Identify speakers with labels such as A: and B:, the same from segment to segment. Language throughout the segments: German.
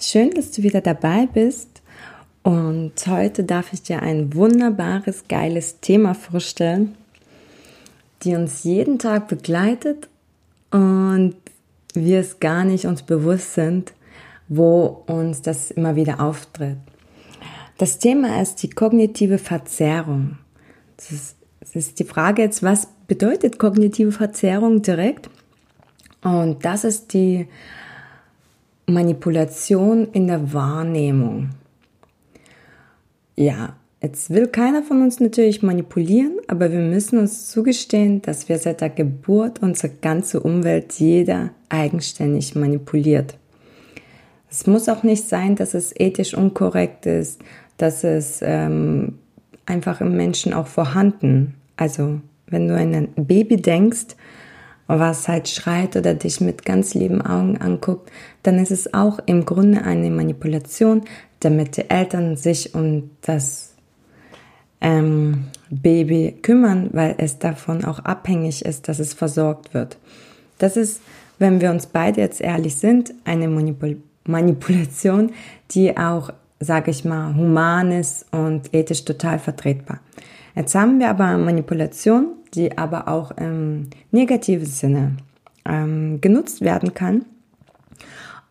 A: Schön, dass du wieder dabei bist. Und heute darf ich dir ein wunderbares, geiles Thema vorstellen, die uns jeden Tag begleitet und wir es gar nicht uns bewusst sind, wo uns das immer wieder auftritt. Das Thema ist die kognitive Verzerrung. Das ist, die Frage jetzt, was bedeutet kognitive Verzerrung direkt? Und das ist die Manipulation in der Wahrnehmung. Ja, jetzt will keiner von uns natürlich manipulieren, aber wir müssen uns zugestehen, dass wir seit der Geburt unsere ganze Umwelt jeder eigenständig manipuliert. Es muss auch nicht sein, dass es ethisch unkorrekt ist, dass es ähm, einfach im Menschen auch vorhanden. Also wenn du an ein Baby denkst, was halt schreit oder dich mit ganz lieben Augen anguckt, dann ist es auch im Grunde eine Manipulation, damit die Eltern sich um das ähm, Baby kümmern, weil es davon auch abhängig ist, dass es versorgt wird. Das ist, wenn wir uns beide jetzt ehrlich sind, eine Manipul Manipulation, die auch, sage ich mal, human ist und ethisch total vertretbar. Jetzt haben wir aber Manipulation, die aber auch im negativen Sinne ähm, genutzt werden kann.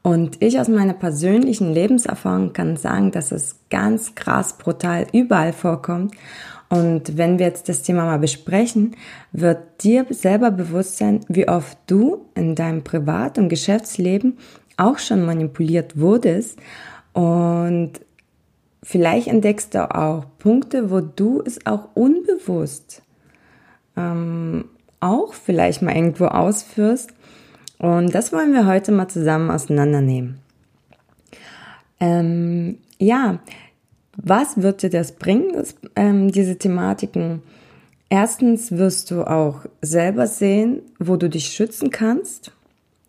A: Und ich aus meiner persönlichen Lebenserfahrung kann sagen, dass es ganz krass brutal überall vorkommt. Und wenn wir jetzt das Thema mal besprechen, wird dir selber bewusst sein, wie oft du in deinem Privat- und Geschäftsleben auch schon manipuliert wurdest und vielleicht entdeckst du auch Punkte, wo du es auch unbewusst ähm, auch vielleicht mal irgendwo ausführst. Und das wollen wir heute mal zusammen auseinandernehmen. Ähm, ja, was wird dir das bringen, das, ähm, diese Thematiken? Erstens wirst du auch selber sehen, wo du dich schützen kannst.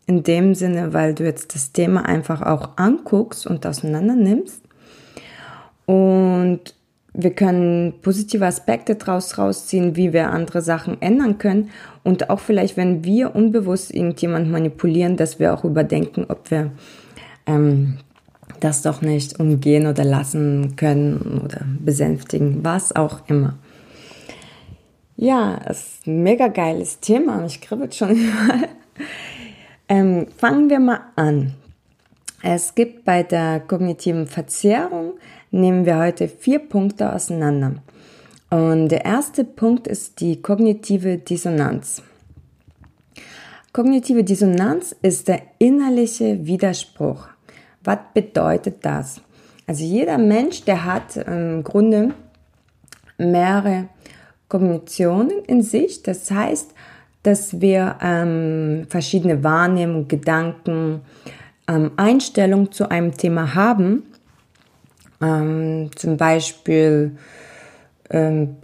A: In dem Sinne, weil du jetzt das Thema einfach auch anguckst und auseinander nimmst. Und wir können positive Aspekte daraus rausziehen, wie wir andere Sachen ändern können. Und auch vielleicht, wenn wir unbewusst irgendjemand manipulieren, dass wir auch überdenken, ob wir ähm, das doch nicht umgehen oder lassen können oder besänftigen, was auch immer. Ja, es ist ein mega geiles Thema. Ich kribbelt schon. Ähm, fangen wir mal an. Es gibt bei der kognitiven Verzerrung nehmen wir heute vier Punkte auseinander. Und der erste Punkt ist die kognitive Dissonanz. Kognitive Dissonanz ist der innerliche Widerspruch. Was bedeutet das? Also jeder Mensch, der hat im Grunde mehrere Kognitionen in sich. Das heißt, dass wir ähm, verschiedene Wahrnehmungen, Gedanken, ähm, Einstellungen zu einem Thema haben ähm, zum Beispiel, ähm,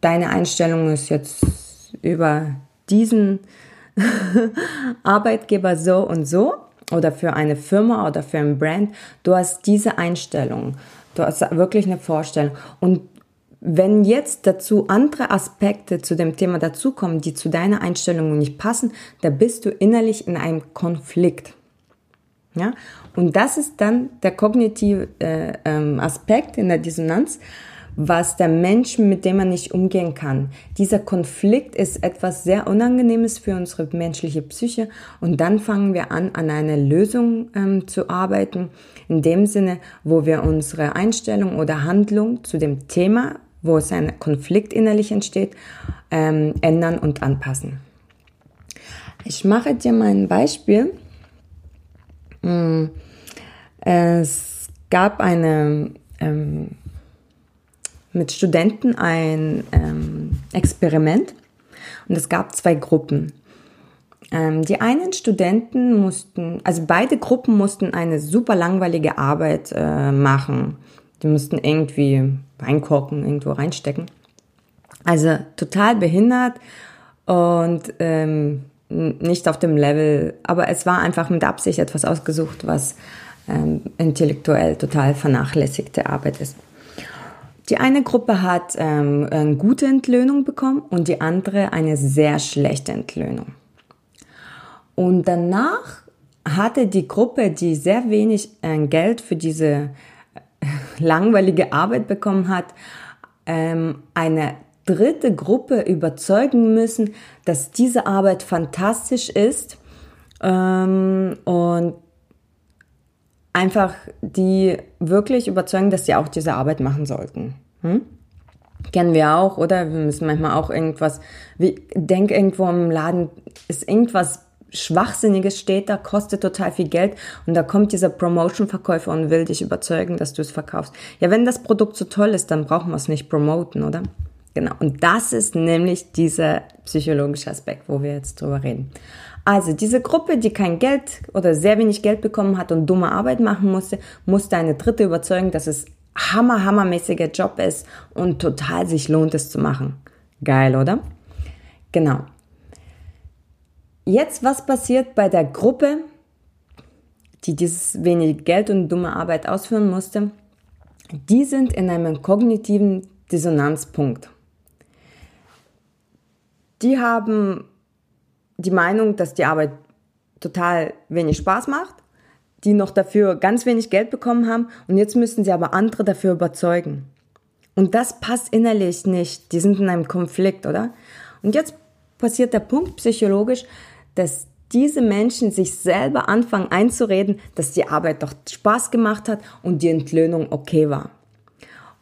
A: deine Einstellung ist jetzt über diesen Arbeitgeber so und so oder für eine Firma oder für ein Brand. Du hast diese Einstellung. Du hast wirklich eine Vorstellung. Und wenn jetzt dazu andere Aspekte zu dem Thema dazukommen, die zu deiner Einstellung nicht passen, da bist du innerlich in einem Konflikt. Ja? Und das ist dann der kognitive äh, ähm, Aspekt in der Dissonanz, was der Mensch, mit dem man nicht umgehen kann. Dieser Konflikt ist etwas sehr Unangenehmes für unsere menschliche Psyche und dann fangen wir an, an einer Lösung ähm, zu arbeiten, in dem Sinne, wo wir unsere Einstellung oder Handlung zu dem Thema, wo es ein Konflikt innerlich entsteht, ähm, ändern und anpassen. Ich mache dir mal ein Beispiel. Mm, es gab eine ähm, mit Studenten ein ähm, Experiment und es gab zwei Gruppen. Ähm, die einen Studenten mussten, also beide Gruppen mussten eine super langweilige Arbeit äh, machen. Die mussten irgendwie reinkorken, irgendwo reinstecken. Also total behindert und ähm, nicht auf dem Level, aber es war einfach mit Absicht etwas ausgesucht, was ähm, intellektuell total vernachlässigte Arbeit ist. Die eine Gruppe hat ähm, eine gute Entlöhnung bekommen und die andere eine sehr schlechte Entlöhnung. Und danach hatte die Gruppe, die sehr wenig äh, Geld für diese äh, langweilige Arbeit bekommen hat, ähm, eine dritte Gruppe überzeugen müssen, dass diese Arbeit fantastisch ist ähm, und einfach die wirklich überzeugen, dass sie auch diese Arbeit machen sollten. Hm? Kennen wir auch, oder? Wir müssen manchmal auch irgendwas, wie, denk irgendwo im Laden, ist irgendwas Schwachsinniges steht da, kostet total viel Geld und da kommt dieser Promotion-Verkäufer und will dich überzeugen, dass du es verkaufst. Ja, wenn das Produkt so toll ist, dann brauchen wir es nicht promoten, oder? Genau. Und das ist nämlich dieser psychologische Aspekt, wo wir jetzt drüber reden. Also diese Gruppe, die kein Geld oder sehr wenig Geld bekommen hat und dumme Arbeit machen musste, musste eine dritte überzeugen, dass es hammer, hammermäßiger Job ist und total sich lohnt, es zu machen. Geil, oder? Genau. Jetzt, was passiert bei der Gruppe, die dieses wenig Geld und dumme Arbeit ausführen musste? Die sind in einem kognitiven Dissonanzpunkt. Die haben die Meinung, dass die Arbeit total wenig Spaß macht, die noch dafür ganz wenig Geld bekommen haben und jetzt müssen sie aber andere dafür überzeugen. Und das passt innerlich nicht. Die sind in einem Konflikt, oder? Und jetzt passiert der Punkt psychologisch, dass diese Menschen sich selber anfangen einzureden, dass die Arbeit doch Spaß gemacht hat und die Entlöhnung okay war.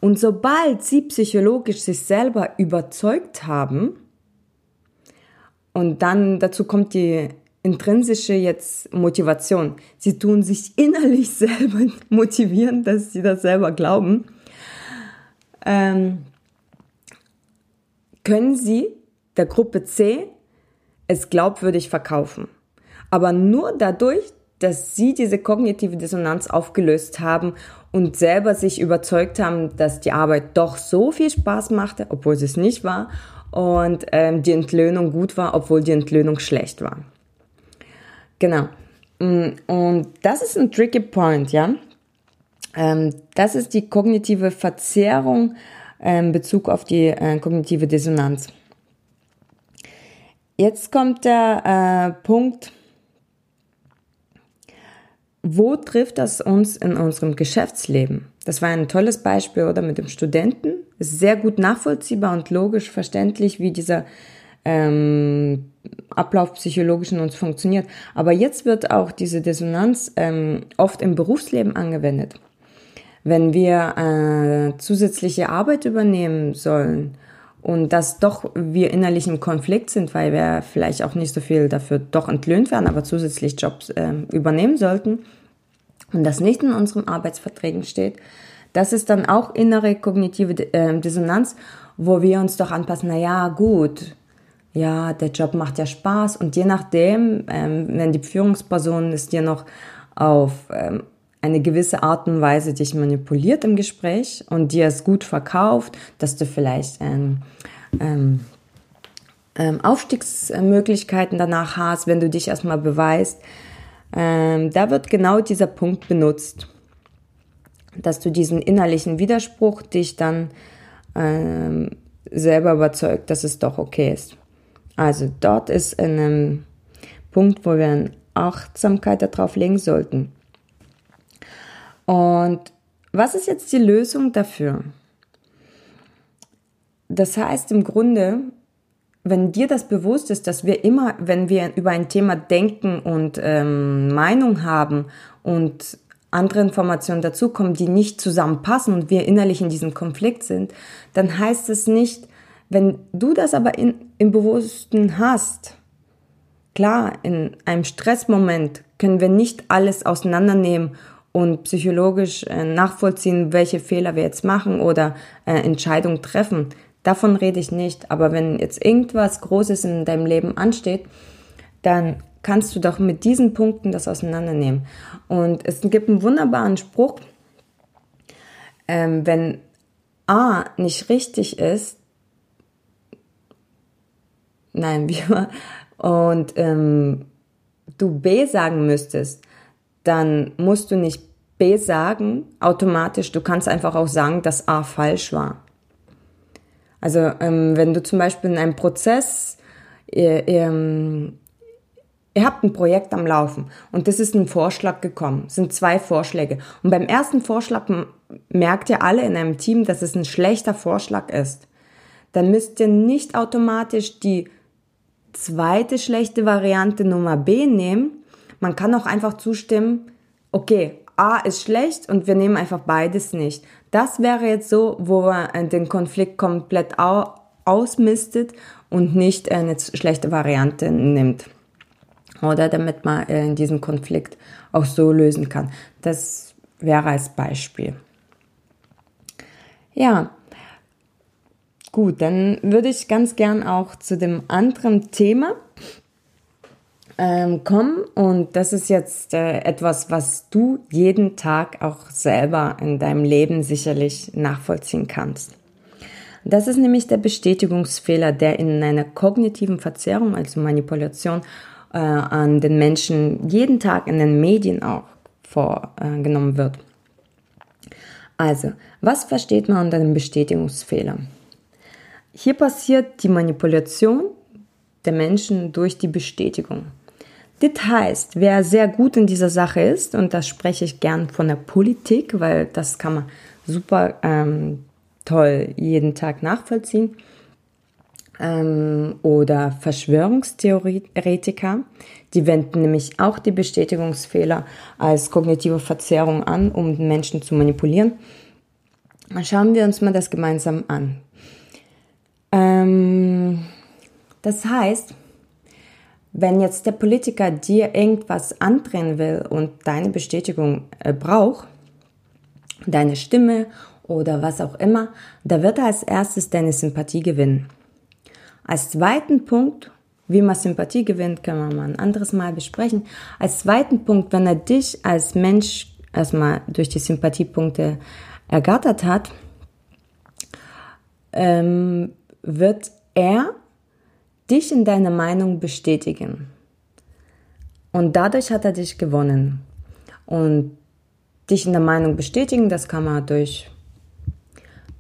A: Und sobald sie psychologisch sich selber überzeugt haben, und dann dazu kommt die intrinsische jetzt Motivation. Sie tun sich innerlich selber motivieren, dass sie das selber glauben. Ähm, können sie der Gruppe C es glaubwürdig verkaufen. Aber nur dadurch, dass sie diese kognitive Dissonanz aufgelöst haben und selber sich überzeugt haben, dass die Arbeit doch so viel Spaß machte, obwohl es nicht war und ähm, die Entlöhnung gut war, obwohl die Entlöhnung schlecht war. Genau. Mm, und das ist ein tricky point, ja. Ähm, das ist die kognitive Verzerrung in Bezug auf die äh, kognitive Dissonanz. Jetzt kommt der äh, Punkt, wo trifft das uns in unserem Geschäftsleben? Das war ein tolles Beispiel, oder mit dem Studenten. Ist sehr gut nachvollziehbar und logisch verständlich, wie dieser ähm, Ablauf psychologisch in uns funktioniert. Aber jetzt wird auch diese Dissonanz ähm, oft im Berufsleben angewendet. Wenn wir äh, zusätzliche Arbeit übernehmen sollen und dass doch wir innerlich im Konflikt sind, weil wir vielleicht auch nicht so viel dafür doch entlöhnt werden, aber zusätzlich Jobs äh, übernehmen sollten und das nicht in unseren Arbeitsverträgen steht, das ist dann auch innere kognitive äh, Dissonanz, wo wir uns doch anpassen, na ja, gut, ja, der Job macht ja Spaß. Und je nachdem, ähm, wenn die Führungsperson es dir noch auf ähm, eine gewisse Art und Weise dich manipuliert im Gespräch und dir es gut verkauft, dass du vielleicht ähm, ähm, ähm, Aufstiegsmöglichkeiten danach hast, wenn du dich erstmal beweist. Ähm, da wird genau dieser Punkt benutzt, dass du diesen innerlichen Widerspruch dich dann ähm, selber überzeugt, dass es doch okay ist. Also dort ist ein Punkt, wo wir eine Achtsamkeit darauf legen sollten. Und was ist jetzt die Lösung dafür? Das heißt im Grunde, wenn dir das bewusst ist, dass wir immer, wenn wir über ein Thema denken und ähm, Meinung haben und andere Informationen dazukommen, die nicht zusammenpassen und wir innerlich in diesem Konflikt sind, dann heißt es nicht, wenn du das aber in, im Bewussten hast, klar, in einem Stressmoment können wir nicht alles auseinandernehmen und psychologisch äh, nachvollziehen, welche Fehler wir jetzt machen oder äh, Entscheidungen treffen. Davon rede ich nicht. Aber wenn jetzt irgendwas Großes in deinem Leben ansteht, dann kannst du doch mit diesen Punkten das auseinandernehmen. Und es gibt einen wunderbaren Spruch, ähm, wenn A nicht richtig ist, nein, wie war, und ähm, du B sagen müsstest, dann musst du nicht B sagen automatisch. Du kannst einfach auch sagen, dass A falsch war. Also ähm, wenn du zum Beispiel in einem Prozess, ihr, ihr, habt ein Projekt am Laufen und das ist ein Vorschlag gekommen, es sind zwei Vorschläge. Und beim ersten Vorschlag merkt ihr alle in einem Team, dass es ein schlechter Vorschlag ist. Dann müsst ihr nicht automatisch die zweite schlechte Variante Nummer B nehmen. Man kann auch einfach zustimmen, okay, A ist schlecht und wir nehmen einfach beides nicht. Das wäre jetzt so, wo man äh, den Konflikt komplett ausmistet und nicht eine schlechte Variante nimmt. Oder damit man äh, diesen Konflikt auch so lösen kann. Das wäre als Beispiel. Ja, gut, dann würde ich ganz gern auch zu dem anderen Thema ähm, kommen. Und das ist jetzt äh, etwas, was du jeden Tag auch selber in deinem Leben sicherlich nachvollziehen kannst. Das ist nämlich der Bestätigungsfehler, der in einer kognitiven Verzerrung, also Manipulation äh, an den Menschen jeden Tag in den Medien auch vorgenommen wird. Also, was versteht man unter dem Bestätigungsfehler? Hier passiert die Manipulation der Menschen durch die Bestätigung. Das heißt, wer sehr gut in dieser Sache ist, und das spreche ich gern von der Politik, weil das kann man super ähm, toll jeden Tag nachvollziehen, ähm, oder Verschwörungstheoretiker, die wenden nämlich auch die Bestätigungsfehler als kognitive Verzerrung an, um Menschen zu manipulieren. Schauen wir uns mal das gemeinsam an. Ähm, das heißt, wenn jetzt der Politiker dir irgendwas andrehen will und deine Bestätigung äh, braucht, deine Stimme oder was auch immer, da wird er als erstes deine Sympathie gewinnen. Als zweiten Punkt, wie man Sympathie gewinnt, können wir mal ein anderes Mal besprechen. Als zweiten Punkt, wenn er dich als Mensch erstmal durch die Sympathiepunkte ergattert hat, ähm, wird er dich in deiner Meinung bestätigen. Und dadurch hat er dich gewonnen. Und dich in der Meinung bestätigen, das kann man durch,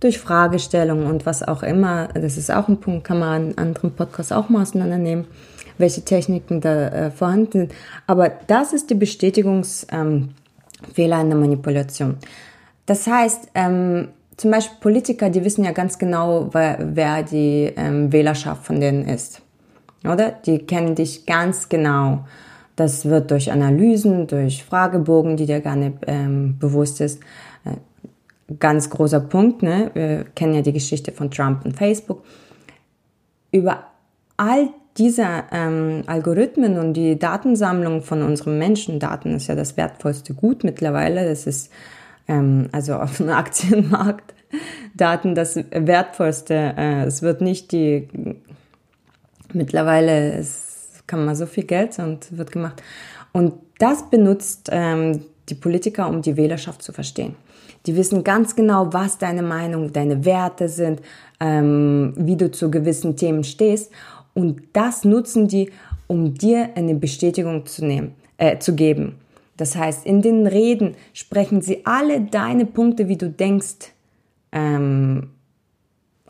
A: durch Fragestellungen und was auch immer, das ist auch ein Punkt, kann man in anderen Podcasts auch mal auseinandernehmen, welche Techniken da äh, vorhanden sind. Aber das ist die Bestätigungsfehler ähm, in der Manipulation. Das heißt, ähm, zum Beispiel Politiker, die wissen ja ganz genau, wer, wer die ähm, Wählerschaft von denen ist. Oder? Die kennen dich ganz genau. Das wird durch Analysen, durch Fragebogen, die dir gar nicht ähm, bewusst ist. Ganz großer Punkt, ne? Wir kennen ja die Geschichte von Trump und Facebook. Über all diese ähm, Algorithmen und die Datensammlung von unseren Menschen, Daten ist ja das wertvollste Gut mittlerweile, das ist ähm, also auf dem Aktienmarkt Daten das wertvollste. Äh, es wird nicht die, mittlerweile es kann man so viel Geld und wird gemacht. Und das benutzt ähm, die Politiker, um die Wählerschaft zu verstehen. Die wissen ganz genau, was deine Meinung, deine Werte sind, ähm, wie du zu gewissen Themen stehst. Und das nutzen die, um dir eine Bestätigung zu nehmen, äh, zu geben. Das heißt, in den Reden sprechen sie alle deine Punkte, wie du denkst, ähm,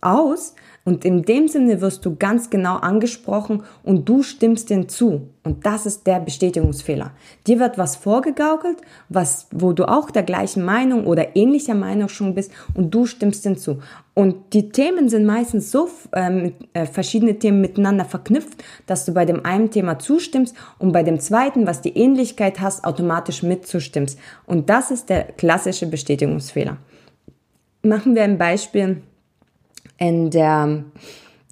A: aus. Und in dem Sinne wirst du ganz genau angesprochen und du stimmst denen zu. Und das ist der Bestätigungsfehler. Dir wird was vorgegaukelt, was, wo du auch der gleichen Meinung oder ähnlicher Meinung schon bist und du stimmst denen zu. Und die Themen sind meistens so ähm, äh, verschiedene Themen miteinander verknüpft, dass du bei dem einen Thema zustimmst und bei dem zweiten, was die Ähnlichkeit hast, automatisch mitzustimmst. Und das ist der klassische Bestätigungsfehler. Machen wir ein Beispiel in der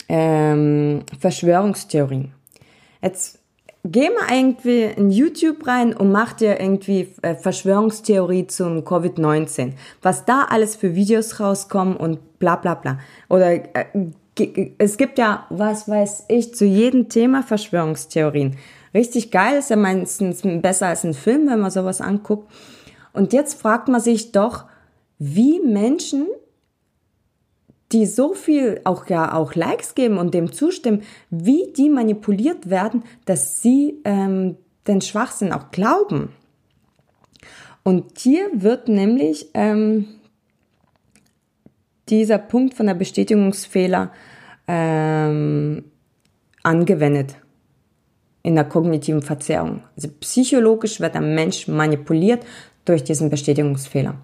A: ähm, Verschwörungstheorie. Jetzt geh mal irgendwie in YouTube rein und mach dir irgendwie äh, Verschwörungstheorie zum Covid-19. Was da alles für Videos rauskommen und bla bla bla. Oder äh, es gibt ja, was weiß ich, zu jedem Thema Verschwörungstheorien. richtig geil, ist ja meistens besser als ein Film, wenn man sowas anguckt. Und jetzt fragt man sich doch, wie Menschen, die so viel auch ja auch Likes geben und dem zustimmen, wie die manipuliert werden, dass sie ähm, den Schwachsinn auch glauben. Und hier wird nämlich ähm, dieser Punkt von der Bestätigungsfehler ähm, angewendet in der kognitiven Verzerrung. Also psychologisch wird der Mensch manipuliert durch diesen Bestätigungsfehler.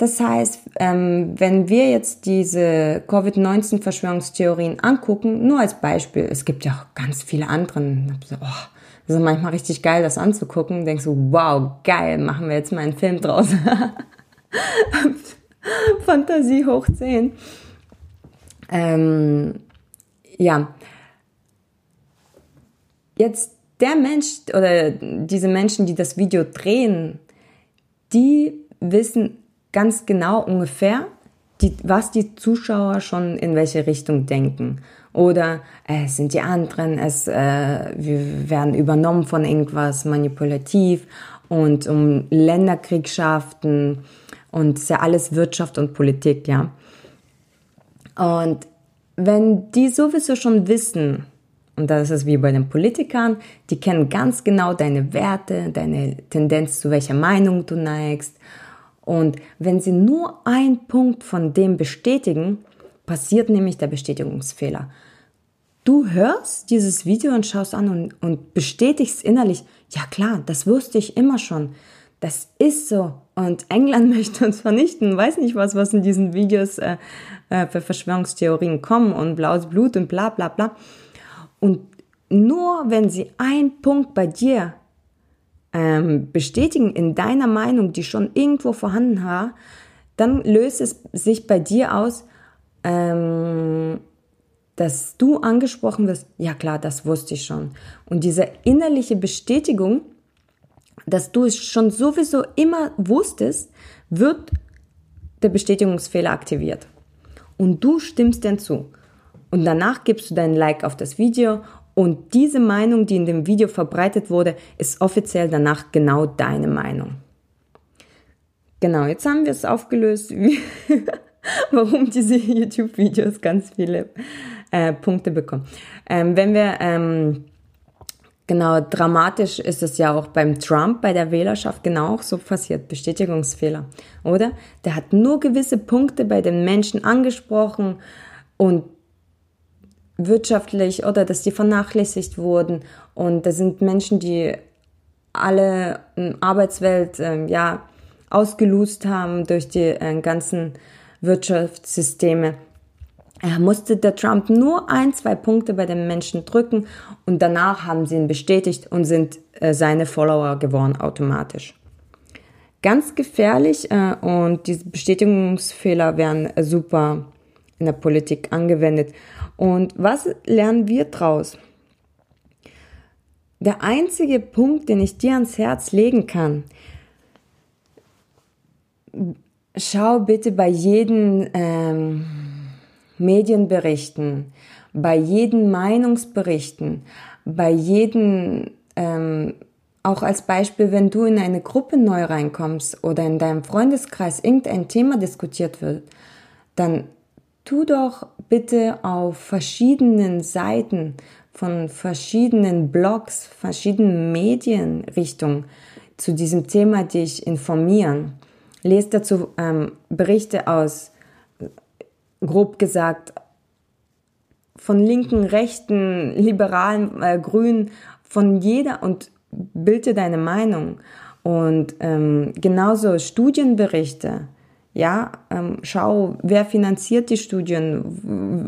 A: Das heißt, ähm, wenn wir jetzt diese Covid-19-Verschwörungstheorien angucken, nur als Beispiel, es gibt ja auch ganz viele andere. Oh, das ist manchmal richtig geil, das anzugucken. Denkst du, wow, geil, machen wir jetzt mal einen Film draus. Fantasie hoch 10. Ähm, ja. Jetzt der Mensch oder diese Menschen, die das Video drehen, die wissen ganz genau ungefähr, die, was die Zuschauer schon in welche Richtung denken. Oder äh, es sind die anderen, es, äh, wir werden übernommen von irgendwas manipulativ und um Länderkriegschaften und ist ja alles Wirtschaft und Politik, ja. Und wenn die sowieso schon wissen, und das ist wie bei den Politikern, die kennen ganz genau deine Werte, deine Tendenz, zu welcher Meinung du neigst. Und wenn sie nur einen Punkt von dem bestätigen, passiert nämlich der Bestätigungsfehler. Du hörst dieses Video und schaust an und, und bestätigst innerlich, ja klar, das wusste ich immer schon. Das ist so. Und England möchte uns vernichten. Weiß nicht was, was in diesen Videos äh, äh, für Verschwörungstheorien kommen und blaues Blut und bla bla bla. Und nur wenn sie einen Punkt bei dir ähm, bestätigen in deiner Meinung, die schon irgendwo vorhanden war, dann löst es sich bei dir aus, ähm, dass du angesprochen wirst, ja klar, das wusste ich schon. Und diese innerliche Bestätigung, dass du es schon sowieso immer wusstest, wird der Bestätigungsfehler aktiviert. Und du stimmst dann zu. Und danach gibst du dein Like auf das Video und diese Meinung, die in dem Video verbreitet wurde, ist offiziell danach genau deine Meinung. Genau, jetzt haben wir es aufgelöst, wie, warum diese YouTube-Videos ganz viele äh, Punkte bekommen. Ähm, wenn wir, ähm, genau, dramatisch ist es ja auch beim Trump, bei der Wählerschaft genau auch so passiert, Bestätigungsfehler, oder? Der hat nur gewisse Punkte bei den Menschen angesprochen und wirtschaftlich oder dass die vernachlässigt wurden und da sind Menschen, die alle Arbeitswelt äh, ja ausgelust haben durch die äh, ganzen Wirtschaftssysteme er musste der Trump nur ein, zwei Punkte bei den Menschen drücken und danach haben sie ihn bestätigt und sind äh, seine Follower geworden automatisch. Ganz gefährlich äh, und diese Bestätigungsfehler werden äh, super in der Politik angewendet. Und was lernen wir draus? Der einzige Punkt, den ich dir ans Herz legen kann, schau bitte bei jedem ähm, Medienberichten, bei jedem Meinungsberichten, bei jedem, ähm, auch als Beispiel, wenn du in eine Gruppe neu reinkommst oder in deinem Freundeskreis irgendein Thema diskutiert wird, dann tu doch bitte auf verschiedenen Seiten von verschiedenen Blogs, verschiedenen Medienrichtungen zu diesem Thema dich informieren. Lest dazu ähm, Berichte aus grob gesagt, von linken, rechten, liberalen, äh, grünen, von jeder und bilde deine Meinung. Und ähm, genauso Studienberichte. Ja, ähm, schau, wer finanziert die Studien,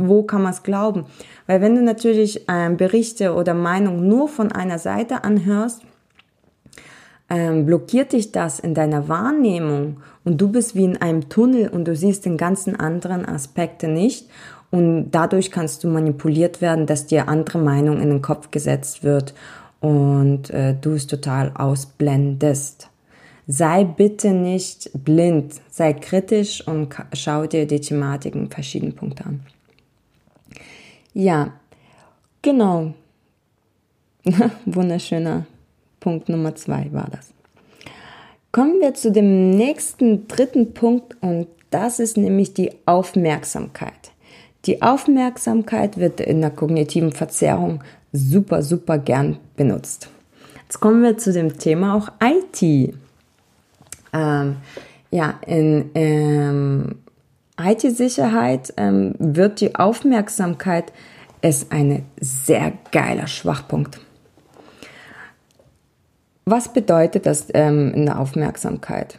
A: wo kann man es glauben? Weil wenn du natürlich ähm, Berichte oder Meinung nur von einer Seite anhörst, ähm, blockiert dich das in deiner Wahrnehmung und du bist wie in einem Tunnel und du siehst den ganzen anderen Aspekte nicht und dadurch kannst du manipuliert werden, dass dir andere Meinung in den Kopf gesetzt wird und äh, du es total ausblendest. Sei bitte nicht blind, sei kritisch und schau dir die Thematiken verschiedenen Punkte an. Ja, genau. Wunderschöner Punkt Nummer zwei war das. Kommen wir zu dem nächsten dritten Punkt und das ist nämlich die Aufmerksamkeit. Die Aufmerksamkeit wird in der kognitiven Verzerrung super, super gern benutzt. Jetzt kommen wir zu dem Thema auch IT. Ähm, ja, in ähm, IT-Sicherheit ähm, wird die Aufmerksamkeit ist ein sehr geiler Schwachpunkt. Was bedeutet das ähm, in der Aufmerksamkeit?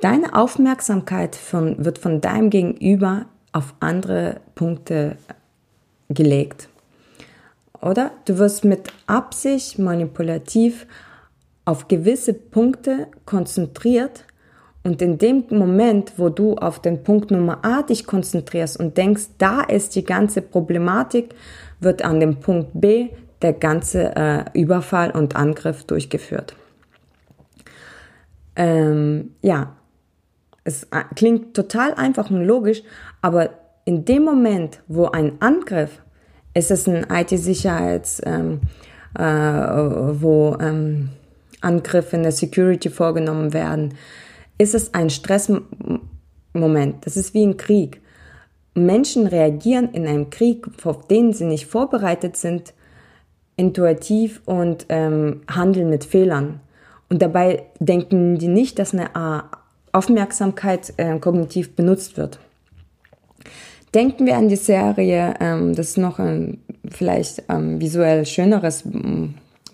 A: Deine Aufmerksamkeit von, wird von deinem Gegenüber auf andere Punkte gelegt. Oder du wirst mit Absicht manipulativ auf gewisse Punkte konzentriert und in dem Moment, wo du auf den Punkt Nummer A dich konzentrierst und denkst, da ist die ganze Problematik, wird an dem Punkt B der ganze äh, Überfall und Angriff durchgeführt. Ähm, ja, es äh, klingt total einfach und logisch, aber in dem Moment, wo ein Angriff, ist es ein IT-Sicherheits, ähm, äh, wo ähm, Angriffe in der Security vorgenommen werden, ist es ein Stressmoment. Das ist wie ein Krieg. Menschen reagieren in einem Krieg, auf den sie nicht vorbereitet sind, intuitiv und ähm, handeln mit Fehlern. Und dabei denken die nicht, dass eine äh, Aufmerksamkeit äh, kognitiv benutzt wird. Denken wir an die Serie, ähm, das ist noch ein vielleicht ähm, visuell schöneres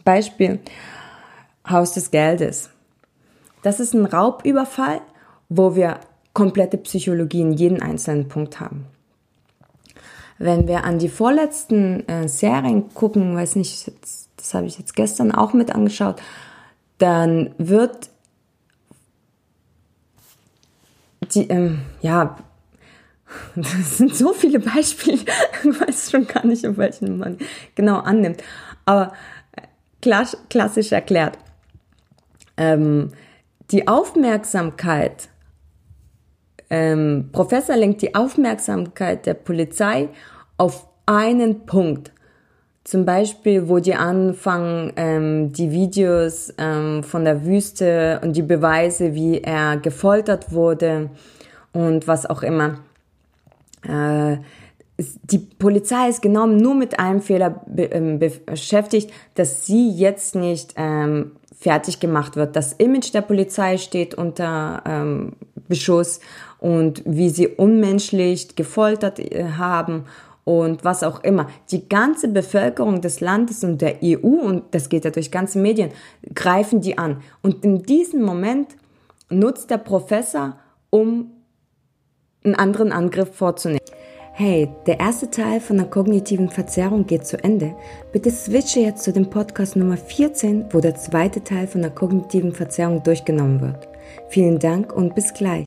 A: Beispiel, Haus des Geldes. Das ist ein Raubüberfall, wo wir komplette Psychologie in jedem einzelnen Punkt haben. Wenn wir an die vorletzten äh, Serien gucken, weiß nicht, das habe ich jetzt gestern auch mit angeschaut, dann wird die, ähm, ja, das sind so viele Beispiele, ich weiß schon gar nicht, auf welchen man genau annimmt. Aber äh, klassisch erklärt, ähm, die Aufmerksamkeit, ähm, Professor lenkt die Aufmerksamkeit der Polizei auf einen Punkt. Zum Beispiel, wo die anfangen, ähm, die Videos ähm, von der Wüste und die Beweise, wie er gefoltert wurde und was auch immer. Äh, die Polizei ist genau nur mit einem Fehler be ähm, beschäftigt, dass sie jetzt nicht ähm, fertig gemacht wird. Das Image der Polizei steht unter ähm, Beschuss und wie sie unmenschlich gefoltert äh, haben und was auch immer. Die ganze Bevölkerung des Landes und der EU, und das geht ja durch ganze Medien, greifen die an. Und in diesem Moment nutzt der Professor, um einen anderen Angriff vorzunehmen. Hey, der erste Teil von der kognitiven Verzerrung geht zu Ende. Bitte switche jetzt zu dem Podcast Nummer 14, wo der zweite Teil von der kognitiven Verzerrung durchgenommen wird. Vielen Dank und bis gleich.